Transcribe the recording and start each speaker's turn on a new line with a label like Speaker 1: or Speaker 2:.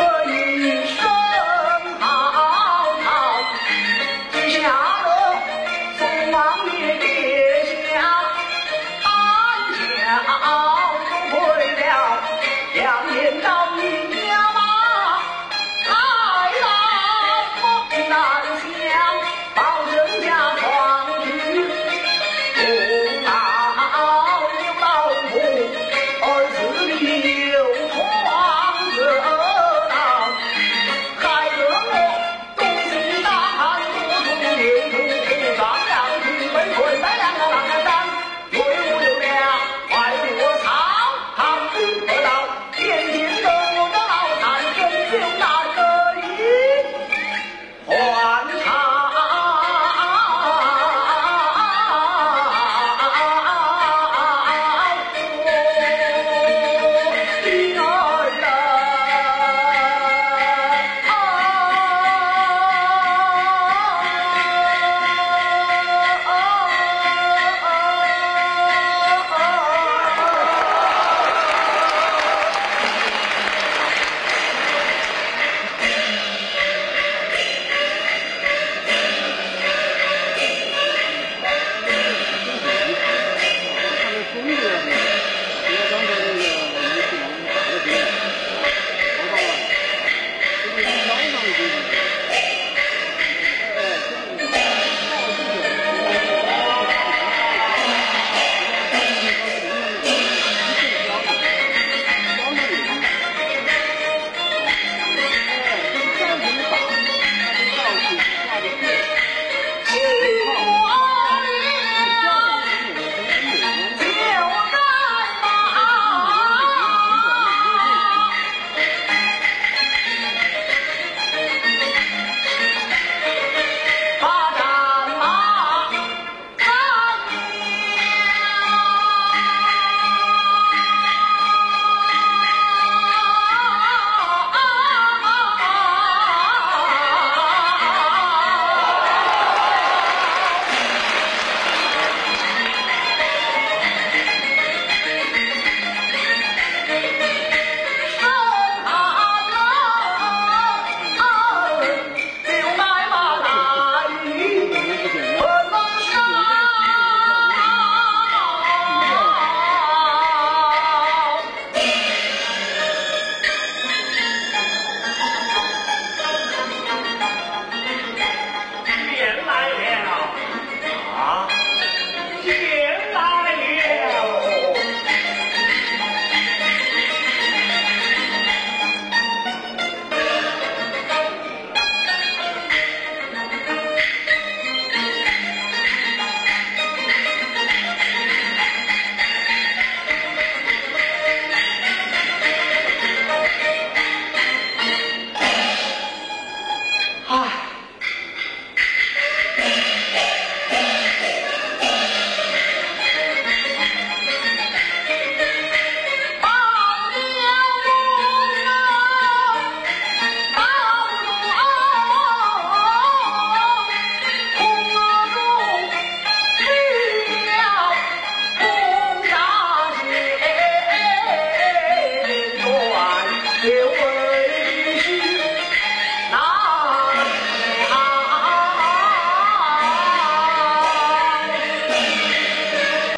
Speaker 1: 我与你